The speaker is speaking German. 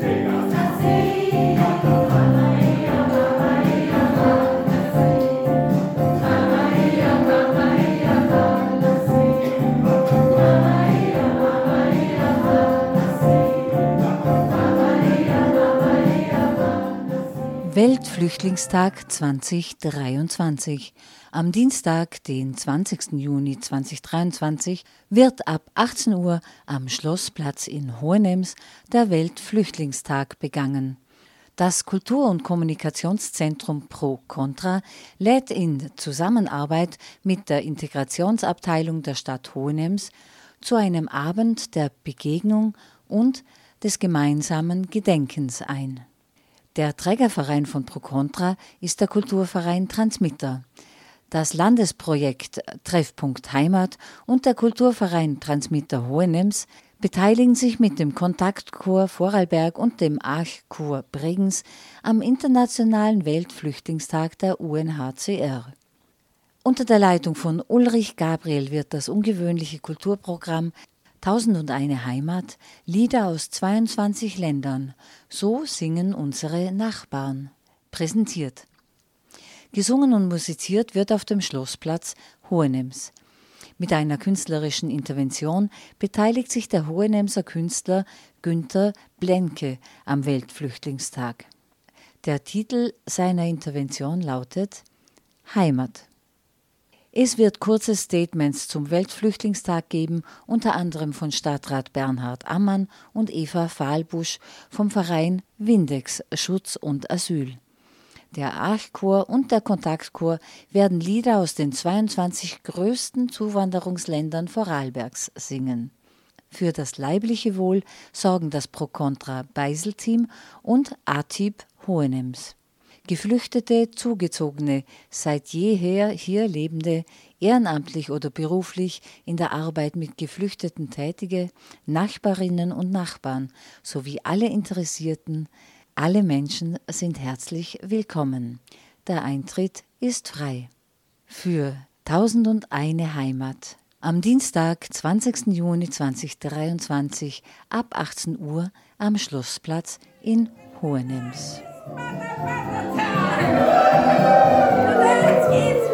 Take off. Weltflüchtlingstag 2023. Am Dienstag, den 20. Juni 2023, wird ab 18 Uhr am Schlossplatz in Hohenems der Weltflüchtlingstag begangen. Das Kultur- und Kommunikationszentrum Pro Contra lädt in Zusammenarbeit mit der Integrationsabteilung der Stadt Hohenems zu einem Abend der Begegnung und des gemeinsamen Gedenkens ein. Der Trägerverein von ProContra ist der Kulturverein Transmitter. Das Landesprojekt Treffpunkt Heimat und der Kulturverein Transmitter Hohenems beteiligen sich mit dem Kontaktchor Vorarlberg und dem Archchor Bregenz am Internationalen Weltflüchtlingstag der UNHCR. Unter der Leitung von Ulrich Gabriel wird das ungewöhnliche Kulturprogramm Tausend und eine Heimat, Lieder aus 22 Ländern, so singen unsere Nachbarn, präsentiert. Gesungen und musiziert wird auf dem Schlossplatz Hohenems. Mit einer künstlerischen Intervention beteiligt sich der Hohenemser Künstler Günther Blenke am Weltflüchtlingstag. Der Titel seiner Intervention lautet Heimat. Es wird kurze Statements zum Weltflüchtlingstag geben, unter anderem von Stadtrat Bernhard Ammann und Eva Fahlbusch vom Verein Windex Schutz und Asyl. Der Archchor und der Kontaktchor werden Lieder aus den 22 größten Zuwanderungsländern Vorarlbergs singen. Für das leibliche Wohl sorgen das Pro Contra Beisel-Team und ATIB Hohenems. Geflüchtete, Zugezogene, seit jeher hier lebende, ehrenamtlich oder beruflich in der Arbeit mit Geflüchteten tätige, Nachbarinnen und Nachbarn sowie alle Interessierten, alle Menschen sind herzlich willkommen. Der Eintritt ist frei. Für Tausend und eine Heimat. Am Dienstag, 20. Juni 2023 ab 18 Uhr am Schlossplatz in Hohenems. Let's keep